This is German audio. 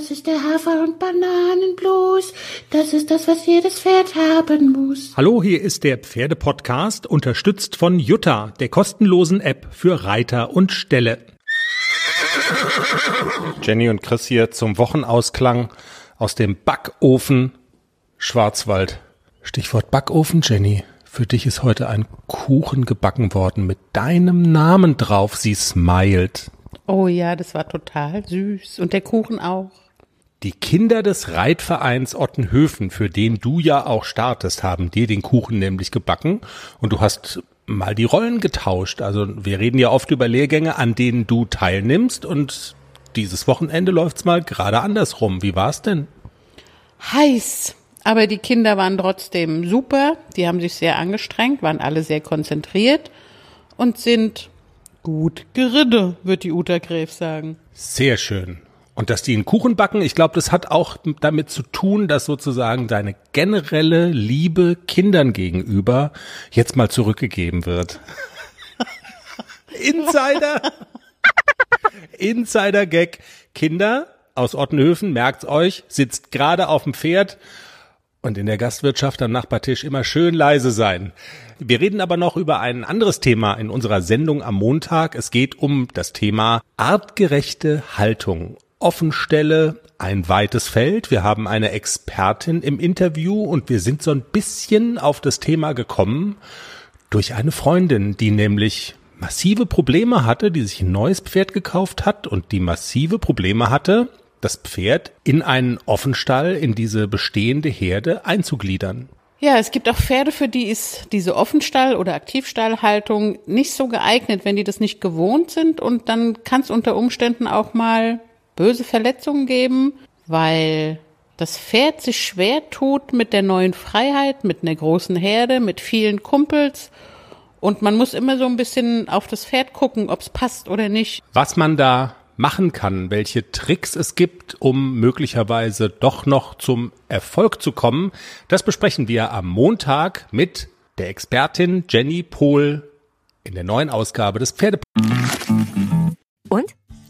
Das ist der Hafer- und Bananenblues. Das ist das, was jedes Pferd haben muss. Hallo, hier ist der Pferdepodcast, unterstützt von Jutta, der kostenlosen App für Reiter und Ställe. Jenny und Chris hier zum Wochenausklang aus dem Backofen Schwarzwald. Stichwort Backofen, Jenny. Für dich ist heute ein Kuchen gebacken worden mit deinem Namen drauf. Sie smiled. Oh ja, das war total süß. Und der Kuchen auch. Die Kinder des Reitvereins Ottenhöfen, für den du ja auch startest, haben dir den Kuchen nämlich gebacken und du hast mal die Rollen getauscht. Also wir reden ja oft über Lehrgänge, an denen du teilnimmst und dieses Wochenende läuft's mal gerade andersrum. Wie war's denn? Heiß. Aber die Kinder waren trotzdem super. Die haben sich sehr angestrengt, waren alle sehr konzentriert und sind gut geritten, wird die Uta Gräf sagen. Sehr schön. Und dass die einen Kuchen backen, ich glaube, das hat auch damit zu tun, dass sozusagen deine generelle Liebe Kindern gegenüber jetzt mal zurückgegeben wird. Insider. Insider-Gag. Kinder aus Ottenhöfen, merkt's euch, sitzt gerade auf dem Pferd und in der Gastwirtschaft am Nachbartisch immer schön leise sein. Wir reden aber noch über ein anderes Thema in unserer Sendung am Montag. Es geht um das Thema artgerechte Haltung. Offenstelle, ein weites Feld. Wir haben eine Expertin im Interview und wir sind so ein bisschen auf das Thema gekommen durch eine Freundin, die nämlich massive Probleme hatte, die sich ein neues Pferd gekauft hat und die massive Probleme hatte, das Pferd in einen Offenstall, in diese bestehende Herde einzugliedern. Ja, es gibt auch Pferde, für die ist diese Offenstall- oder Aktivstallhaltung nicht so geeignet, wenn die das nicht gewohnt sind. Und dann kann es unter Umständen auch mal böse Verletzungen geben, weil das Pferd sich schwer tut mit der neuen Freiheit, mit einer großen Herde, mit vielen Kumpels. Und man muss immer so ein bisschen auf das Pferd gucken, ob es passt oder nicht. Was man da machen kann, welche Tricks es gibt, um möglicherweise doch noch zum Erfolg zu kommen, das besprechen wir am Montag mit der Expertin Jenny Pohl in der neuen Ausgabe des Pferde.